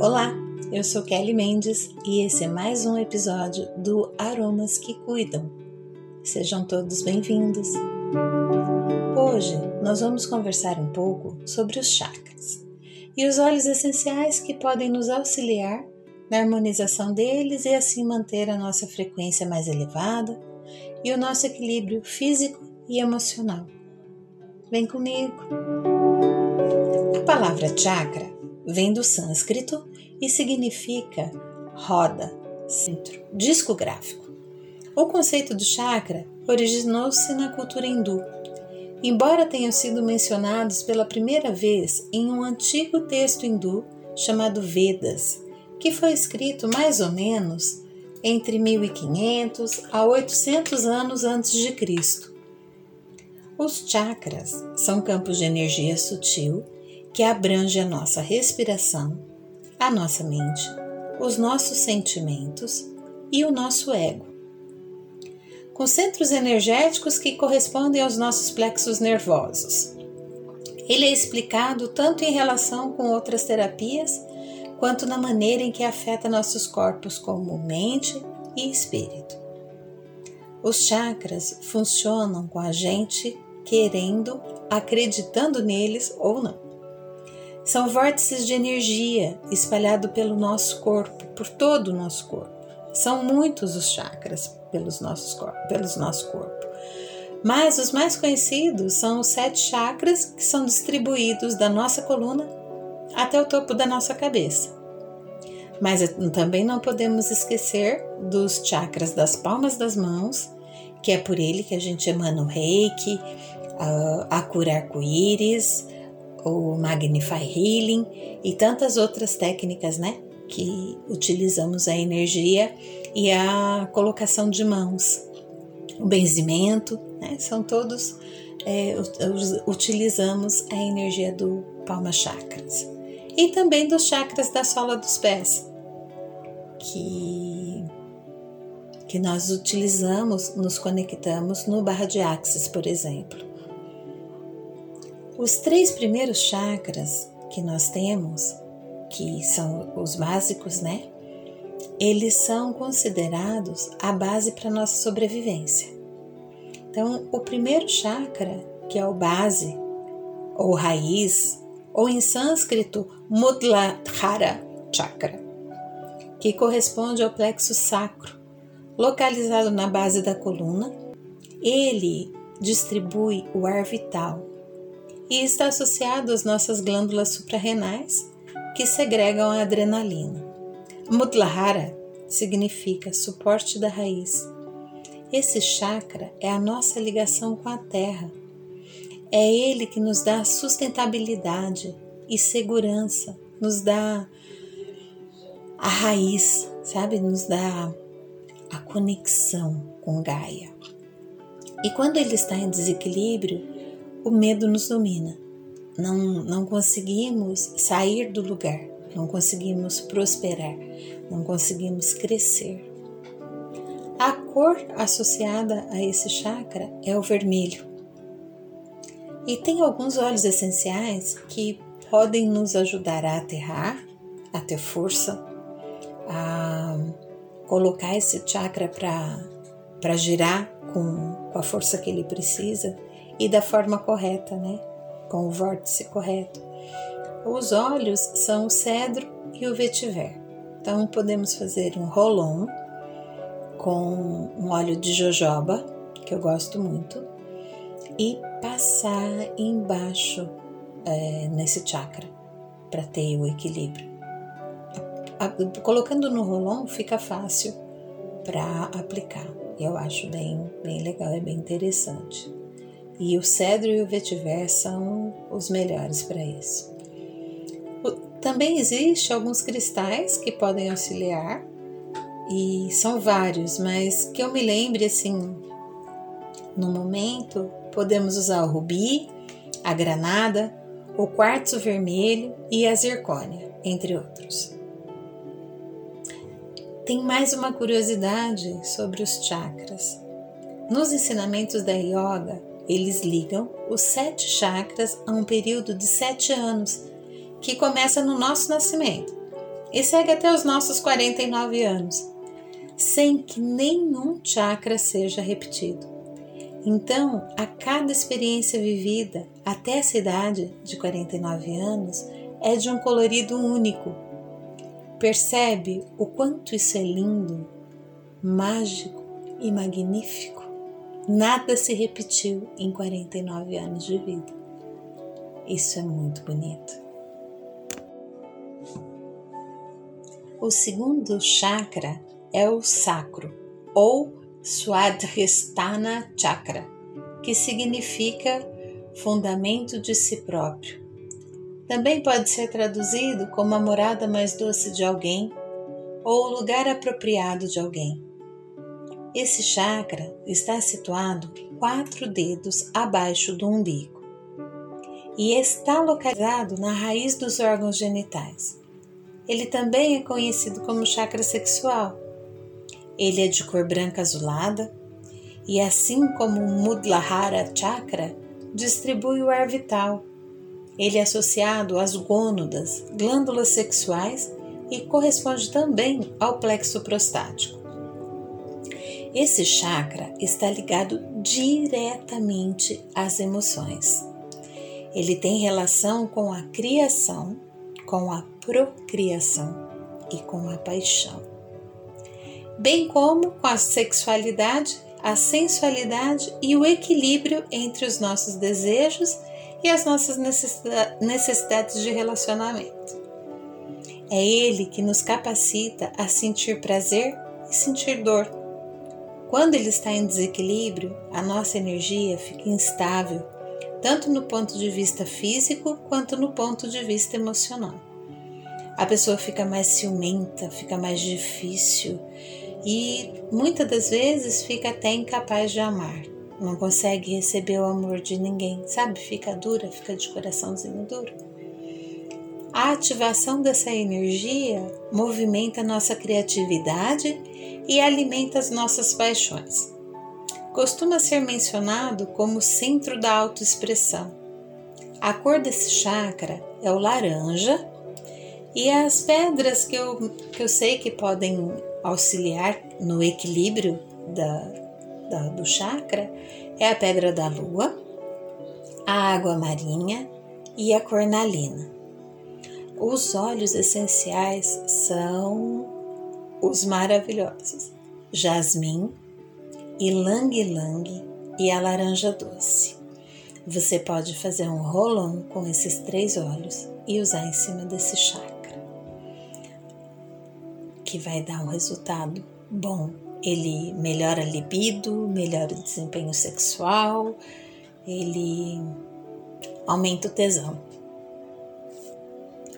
Olá, eu sou Kelly Mendes e esse é mais um episódio do Aromas que Cuidam. Sejam todos bem-vindos. Hoje nós vamos conversar um pouco sobre os chakras e os óleos essenciais que podem nos auxiliar na harmonização deles e assim manter a nossa frequência mais elevada e o nosso equilíbrio físico e emocional. Vem comigo! A palavra chakra vem do sânscrito e significa roda, centro, disco gráfico. O conceito do chakra originou-se na cultura hindu, embora tenham sido mencionados pela primeira vez em um antigo texto hindu chamado Vedas, que foi escrito mais ou menos entre 1500 a 800 anos antes de Cristo. Os chakras são campos de energia sutil que abrange a nossa respiração, a nossa mente, os nossos sentimentos e o nosso ego. Com centros energéticos que correspondem aos nossos plexos nervosos. Ele é explicado tanto em relação com outras terapias, quanto na maneira em que afeta nossos corpos como mente e espírito. Os chakras funcionam com a gente querendo, acreditando neles ou não. São vórtices de energia espalhados pelo nosso corpo, por todo o nosso corpo. São muitos os chakras pelos nossos corpos, pelos nosso corpo. Mas os mais conhecidos são os sete chakras que são distribuídos da nossa coluna até o topo da nossa cabeça. Mas também não podemos esquecer dos chakras das palmas das mãos, que é por ele que a gente emana o reiki, a, a cura arco-íris, o Magnify Healing e tantas outras técnicas, né? Que utilizamos a energia e a colocação de mãos, o benzimento, né? São todos, é, utilizamos a energia do Palma Chakras e também dos chakras da sola dos pés, que, que nós utilizamos, nos conectamos no barra de Axis, por exemplo. Os três primeiros chakras que nós temos, que são os básicos, né? Eles são considerados a base para nossa sobrevivência. Então, o primeiro chakra, que é o base ou raiz, ou em sânscrito Mudladhara Chakra, que corresponde ao plexo sacro, localizado na base da coluna, ele distribui o ar vital e está associado às nossas glândulas suprarrenais que segregam a adrenalina. Mudlahara significa suporte da raiz. Esse chakra é a nossa ligação com a terra. É ele que nos dá sustentabilidade e segurança, nos dá a raiz, sabe? Nos dá a conexão com Gaia. E quando ele está em desequilíbrio, o medo nos domina. Não, não conseguimos sair do lugar, não conseguimos prosperar, não conseguimos crescer. A cor associada a esse chakra é o vermelho. E tem alguns óleos essenciais que podem nos ajudar a aterrar, a ter força, a colocar esse chakra para girar com, com a força que ele precisa e da forma correta, né? Com o vórtice correto. Os óleos são o cedro e o vetiver. Então podemos fazer um rolon com um óleo de jojoba, que eu gosto muito, e passar embaixo é, nesse chakra para ter o equilíbrio. A, a, colocando no rolon fica fácil para aplicar. Eu acho bem, bem legal, é bem interessante. E o cedro e o vetiver são os melhores para isso. Também existe alguns cristais que podem auxiliar e são vários, mas que eu me lembre assim, no momento podemos usar o rubi, a granada, o quartzo vermelho e a zircônia, entre outros. Tem mais uma curiosidade sobre os chakras. Nos ensinamentos da yoga, eles ligam os sete chakras a um período de sete anos, que começa no nosso nascimento. e segue até os nossos 49 anos, sem que nenhum chakra seja repetido. Então, a cada experiência vivida até essa idade de 49 anos é de um colorido único. Percebe o quanto isso é lindo, mágico e magnífico? Nada se repetiu em 49 anos de vida. Isso é muito bonito. O segundo chakra é o sacro, ou Swadhisthana Chakra, que significa fundamento de si próprio. Também pode ser traduzido como a morada mais doce de alguém ou o lugar apropriado de alguém. Esse chakra está situado quatro dedos abaixo do umbigo e está localizado na raiz dos órgãos genitais. Ele também é conhecido como chakra sexual ele é de cor branca azulada e, assim como o Mudlahara Chakra, distribui o ar vital. Ele é associado às gônadas, glândulas sexuais e corresponde também ao plexo prostático. Esse chakra está ligado diretamente às emoções. Ele tem relação com a criação, com a procriação e com a paixão bem como com a sexualidade, a sensualidade e o equilíbrio entre os nossos desejos e as nossas necessidades de relacionamento. É ele que nos capacita a sentir prazer e sentir dor. Quando ele está em desequilíbrio, a nossa energia fica instável, tanto no ponto de vista físico quanto no ponto de vista emocional. A pessoa fica mais ciumenta, fica mais difícil, e muitas das vezes fica até incapaz de amar. Não consegue receber o amor de ninguém, sabe? Fica dura, fica de coraçãozinho duro. A ativação dessa energia movimenta nossa criatividade e alimenta as nossas paixões. Costuma ser mencionado como centro da autoexpressão. A cor desse chakra é o laranja e as pedras que eu, que eu sei que podem auxiliar no equilíbrio da, da, do chakra é a pedra da lua, a água marinha e a cornalina. Os óleos essenciais são os maravilhosos jasmim, ilang-ilang e a laranja doce. Você pode fazer um rolão com esses três óleos e usar em cima desse chakra que vai dar um resultado bom. Ele melhora a libido, melhora o desempenho sexual, ele aumenta o tesão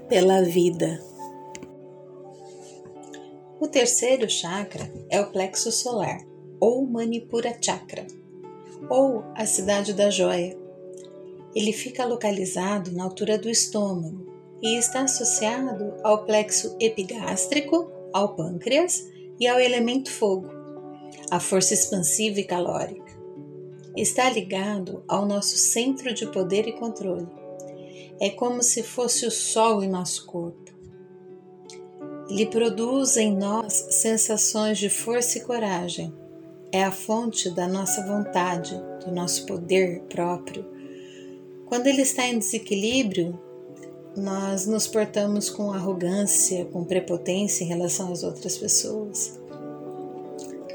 pela vida. O terceiro chakra é o plexo solar, ou Manipura Chakra, ou a cidade da joia. Ele fica localizado na altura do estômago e está associado ao plexo epigástrico ao pâncreas e ao elemento fogo, a força expansiva e calórica. Está ligado ao nosso centro de poder e controle. É como se fosse o sol em nosso corpo. Ele produz em nós sensações de força e coragem. É a fonte da nossa vontade, do nosso poder próprio. Quando ele está em desequilíbrio, nós nos portamos com arrogância, com prepotência em relação às outras pessoas.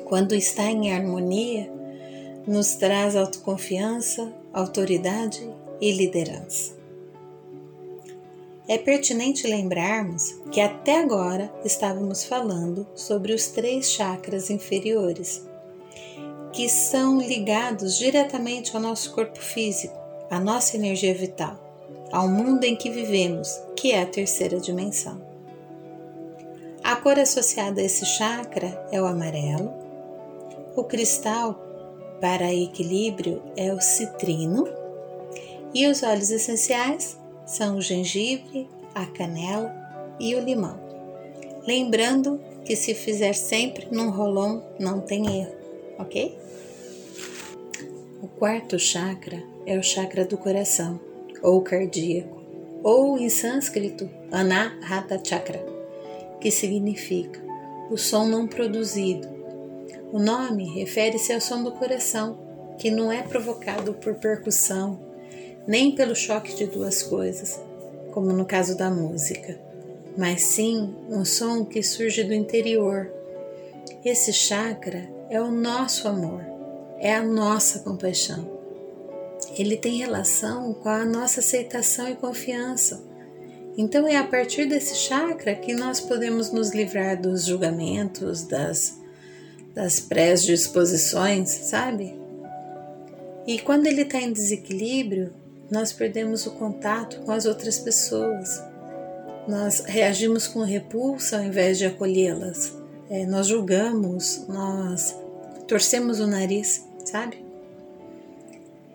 Quando está em harmonia, nos traz autoconfiança, autoridade e liderança. É pertinente lembrarmos que até agora estávamos falando sobre os três chakras inferiores, que são ligados diretamente ao nosso corpo físico, à nossa energia vital ao mundo em que vivemos, que é a terceira dimensão. A cor associada a esse chakra é o amarelo. O cristal para equilíbrio é o citrino. E os óleos essenciais são o gengibre, a canela e o limão. Lembrando que se fizer sempre num rolão não tem erro, ok? O quarto chakra é o chakra do coração ou cardíaco, ou em sânscrito, Anahata Chakra, que significa o som não produzido. O nome refere-se ao som do coração, que não é provocado por percussão, nem pelo choque de duas coisas, como no caso da música, mas sim um som que surge do interior. Esse chakra é o nosso amor, é a nossa compaixão. Ele tem relação com a nossa aceitação e confiança. Então é a partir desse chakra que nós podemos nos livrar dos julgamentos, das, das pré-disposições, sabe? E quando ele está em desequilíbrio, nós perdemos o contato com as outras pessoas. Nós reagimos com repulsa ao invés de acolhê-las. É, nós julgamos, nós torcemos o nariz, sabe?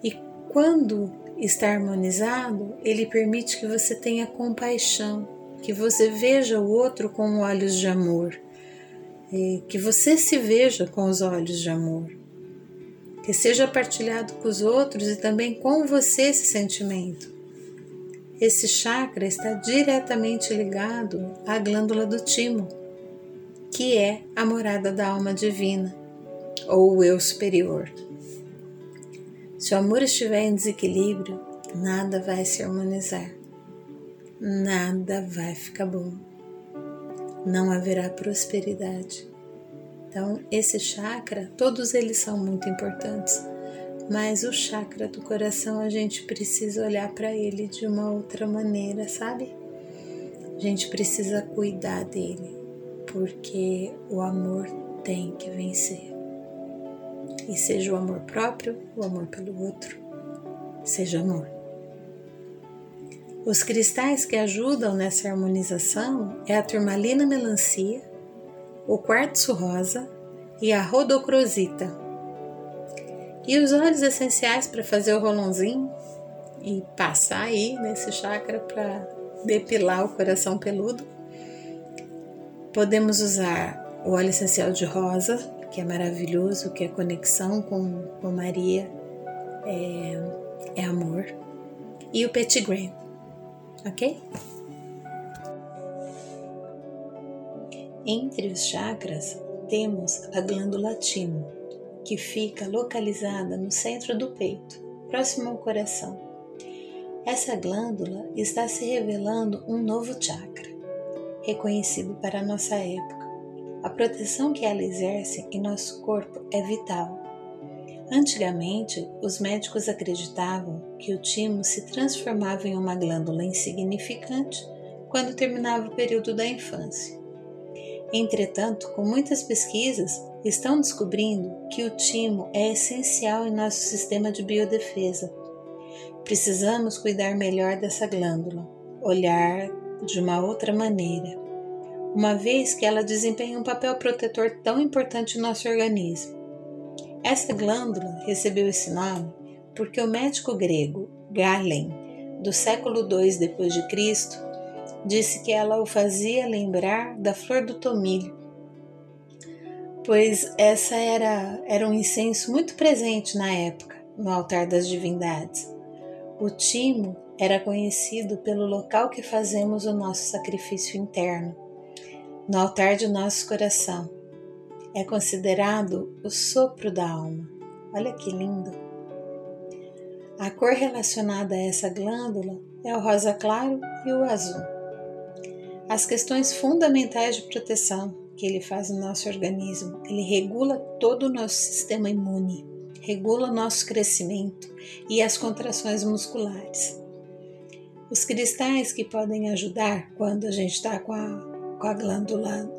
E quando está harmonizado, ele permite que você tenha compaixão, que você veja o outro com olhos de amor, que você se veja com os olhos de amor, que seja partilhado com os outros e também com você esse sentimento. Esse chakra está diretamente ligado à glândula do timo, que é a morada da alma divina, ou o eu superior. Se o amor estiver em desequilíbrio, nada vai se harmonizar, nada vai ficar bom, não haverá prosperidade. Então, esse chakra, todos eles são muito importantes, mas o chakra do coração a gente precisa olhar para ele de uma outra maneira, sabe? A gente precisa cuidar dele, porque o amor tem que vencer e seja o amor próprio, o amor pelo outro, seja amor. Os cristais que ajudam nessa harmonização é a turmalina melancia, o quartzo rosa e a rodocrosita. E os óleos essenciais para fazer o rolãozinho e passar aí nesse chakra para depilar o coração peludo. Podemos usar o óleo essencial de rosa, que é maravilhoso, que é conexão com, com Maria, é, é amor. E o Petit ok? Entre os chakras temos a glândula timo, que fica localizada no centro do peito, próximo ao coração. Essa glândula está se revelando um novo chakra, reconhecido para a nossa época a proteção que ela exerce em nosso corpo é vital. Antigamente, os médicos acreditavam que o timo se transformava em uma glândula insignificante quando terminava o período da infância. Entretanto, com muitas pesquisas, estão descobrindo que o timo é essencial em nosso sistema de biodefesa. Precisamos cuidar melhor dessa glândula, olhar de uma outra maneira uma vez que ela desempenha um papel protetor tão importante no nosso organismo. Essa glândula recebeu esse nome porque o médico grego Galen, do século II Cristo, disse que ela o fazia lembrar da flor do tomilho, pois essa era, era um incenso muito presente na época no altar das divindades. O timo era conhecido pelo local que fazemos o nosso sacrifício interno no altar de nosso coração. É considerado o sopro da alma. Olha que lindo! A cor relacionada a essa glândula é o rosa claro e o azul. As questões fundamentais de proteção que ele faz no nosso organismo, ele regula todo o nosso sistema imune, regula o nosso crescimento e as contrações musculares. Os cristais que podem ajudar quando a gente está com a com a glândula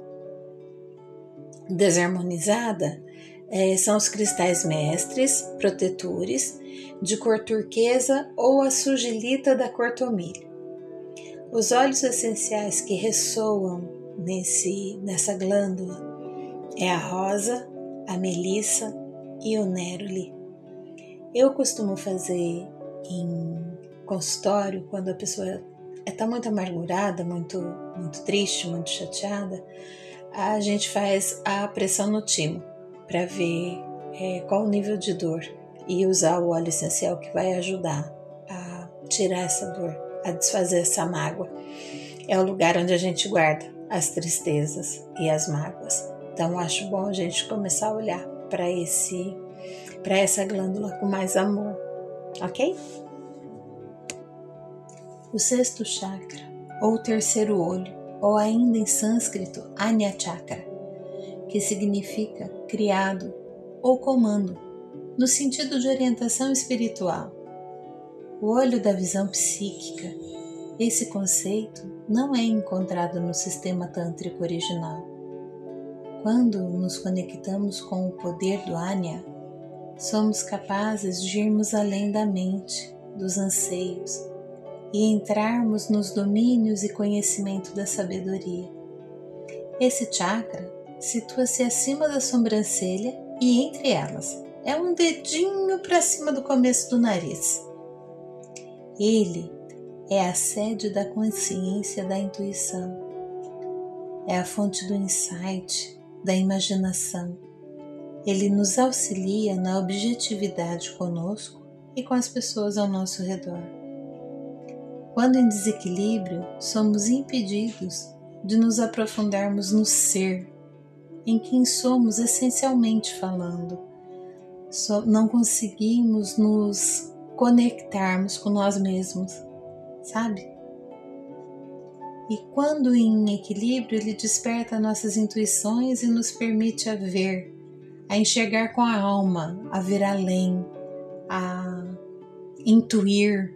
desarmonizada é, são os cristais mestres, protetores, de cor turquesa ou a sugilita da cor tomilho. Os óleos essenciais que ressoam nesse, nessa glândula é a rosa, a melissa e o neroli. Eu costumo fazer em consultório quando a pessoa está muito amargurada, muito, muito triste, muito chateada, a gente faz a pressão no timo para ver é, qual o nível de dor e usar o óleo essencial que vai ajudar a tirar essa dor, a desfazer essa mágoa. É o lugar onde a gente guarda as tristezas e as mágoas. Então acho bom a gente começar a olhar para esse para essa glândula com mais amor, ok? O sexto chakra, ou terceiro olho, ou ainda em sânscrito Anya Chakra, que significa criado ou comando, no sentido de orientação espiritual. O olho da visão psíquica. Esse conceito não é encontrado no sistema tântrico original. Quando nos conectamos com o poder do Anya, somos capazes de irmos além da mente, dos anseios e entrarmos nos domínios e conhecimento da sabedoria. Esse chakra situa-se acima da sobrancelha e entre elas. É um dedinho para cima do começo do nariz. Ele é a sede da consciência da intuição. É a fonte do insight, da imaginação. Ele nos auxilia na objetividade conosco e com as pessoas ao nosso redor. Quando em desequilíbrio, somos impedidos de nos aprofundarmos no ser, em quem somos essencialmente falando. não conseguimos nos conectarmos com nós mesmos, sabe? E quando em equilíbrio, ele desperta nossas intuições e nos permite a ver, a enxergar com a alma, a ver além, a intuir.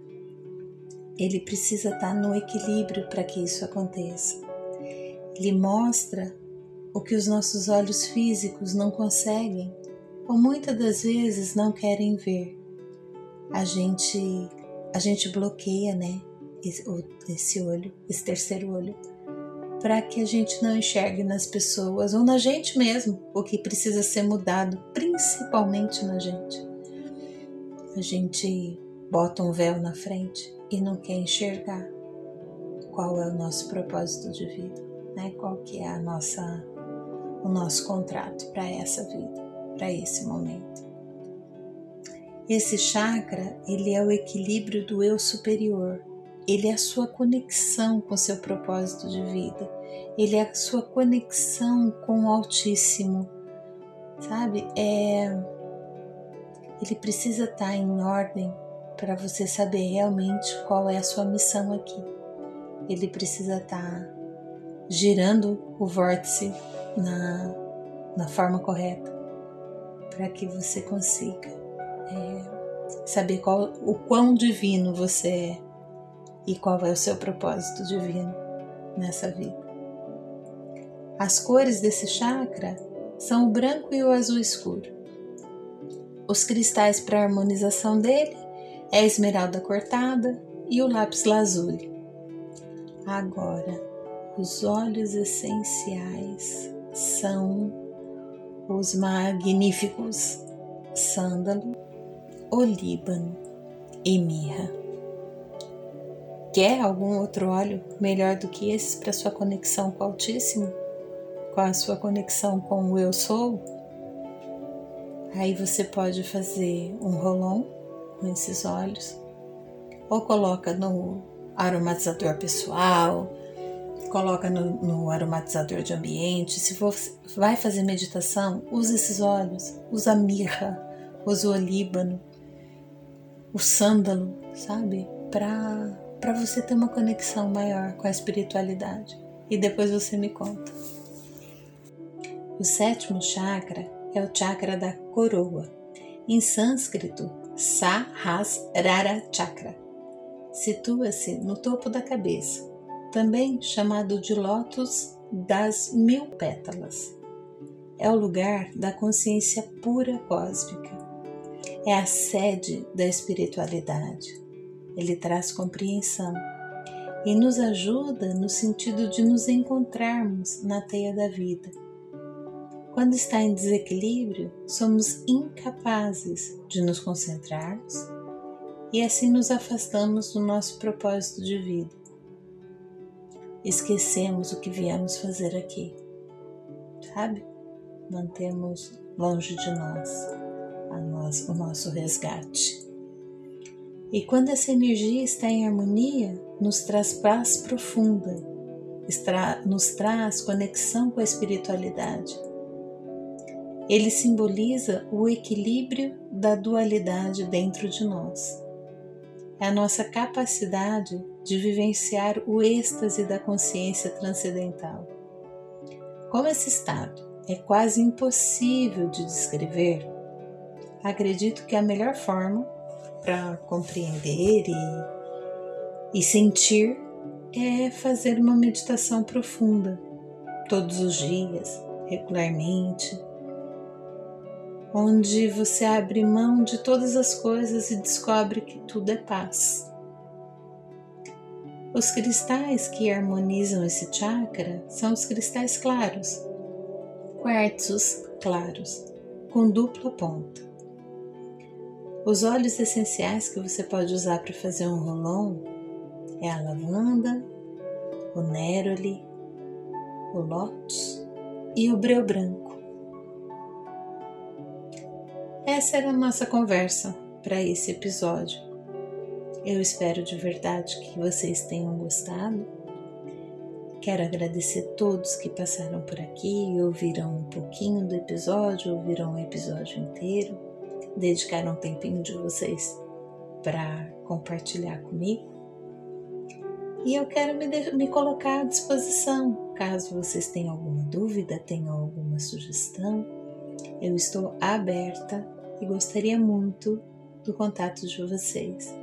Ele precisa estar no equilíbrio para que isso aconteça. Ele mostra o que os nossos olhos físicos não conseguem ou muitas das vezes não querem ver. A gente a gente bloqueia, né, esse, olho, esse terceiro olho, para que a gente não enxergue nas pessoas ou na gente mesmo o que precisa ser mudado, principalmente na gente. A gente bota um véu na frente e não quer enxergar qual é o nosso propósito de vida, né? Qual que é a nossa o nosso contrato para essa vida, para esse momento. Esse chakra, ele é o equilíbrio do eu superior. Ele é a sua conexão com seu propósito de vida. Ele é a sua conexão com o Altíssimo. Sabe? É ele precisa estar em ordem para você saber realmente qual é a sua missão aqui. Ele precisa estar girando o vórtice na, na forma correta para que você consiga é, saber qual, o quão divino você é e qual é o seu propósito divino nessa vida. As cores desse chakra são o branco e o azul escuro. Os cristais para harmonização dele é a esmeralda cortada e o lápis lazuli. Agora, os óleos essenciais são os magníficos sândalo, olíbano e mirra. Quer algum outro óleo melhor do que esses para sua conexão com o Altíssimo? Com a sua conexão com o Eu Sou? Aí você pode fazer um rolon com esses óleos, ou coloca no aromatizador pessoal, coloca no, no, aromatizador de ambiente. Se for, vai fazer meditação, use esses óleos, usa mirra, usa o olíbano, o sândalo, sabe? Para você ter uma conexão maior com a espiritualidade. E depois você me conta. O sétimo chakra é o chakra da coroa. Em sânscrito, Sahasrara Chakra. Situa-se no topo da cabeça também chamado de Lótus das Mil Pétalas. É o lugar da consciência pura cósmica. É a sede da espiritualidade. Ele traz compreensão e nos ajuda no sentido de nos encontrarmos na teia da vida. Quando está em desequilíbrio, somos incapazes de nos concentrarmos e assim nos afastamos do nosso propósito de vida esquecemos o que viemos fazer aqui, sabe? Mantemos longe de nós, nós o nosso resgate. E quando essa energia está em harmonia, nos traz paz profunda nos traz conexão com a espiritualidade. Ele simboliza o equilíbrio da dualidade dentro de nós. É a nossa capacidade de vivenciar o êxtase da consciência transcendental. Como esse estado é quase impossível de descrever, acredito que a melhor forma para compreender e, e sentir é fazer uma meditação profunda todos os dias, regularmente, onde você abre mão de todas as coisas e descobre que tudo é paz. Os cristais que harmonizam esse chakra são os cristais claros, quartzos claros, com dupla ponta. Os óleos essenciais que você pode usar para fazer um rolon é a lavanda, o neroli, o lótus e o breu branco. Essa era a nossa conversa para esse episódio. Eu espero de verdade que vocês tenham gostado. Quero agradecer a todos que passaram por aqui e ouviram um pouquinho do episódio, ouviram o episódio inteiro, dedicaram um tempinho de vocês para compartilhar comigo. E eu quero me, me colocar à disposição, caso vocês tenham alguma dúvida, tenham alguma sugestão. Eu estou aberta e gostaria muito do contato de vocês.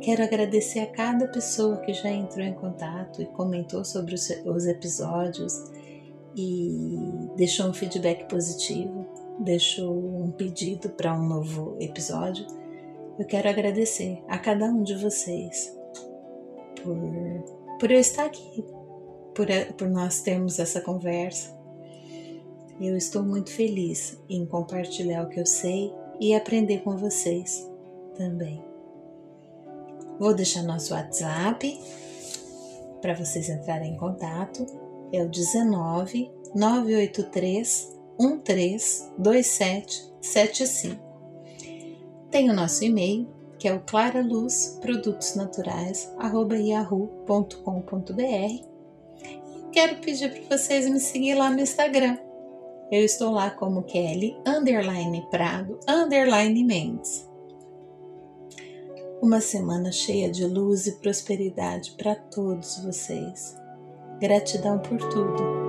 Quero agradecer a cada pessoa que já entrou em contato e comentou sobre os episódios e deixou um feedback positivo, deixou um pedido para um novo episódio. Eu quero agradecer a cada um de vocês por, por eu estar aqui, por, por nós termos essa conversa. Eu estou muito feliz em compartilhar o que eu sei e aprender com vocês também. Vou deixar nosso WhatsApp para vocês entrarem em contato. É o 19 983 132775. Tem o nosso e-mail, que é o claraluzprodutosnaturais@yahoo.com.br. Quero pedir para vocês me seguir lá no Instagram. Eu estou lá como Kelly underline Prado underline Mendes. Uma semana cheia de luz e prosperidade para todos vocês. Gratidão por tudo.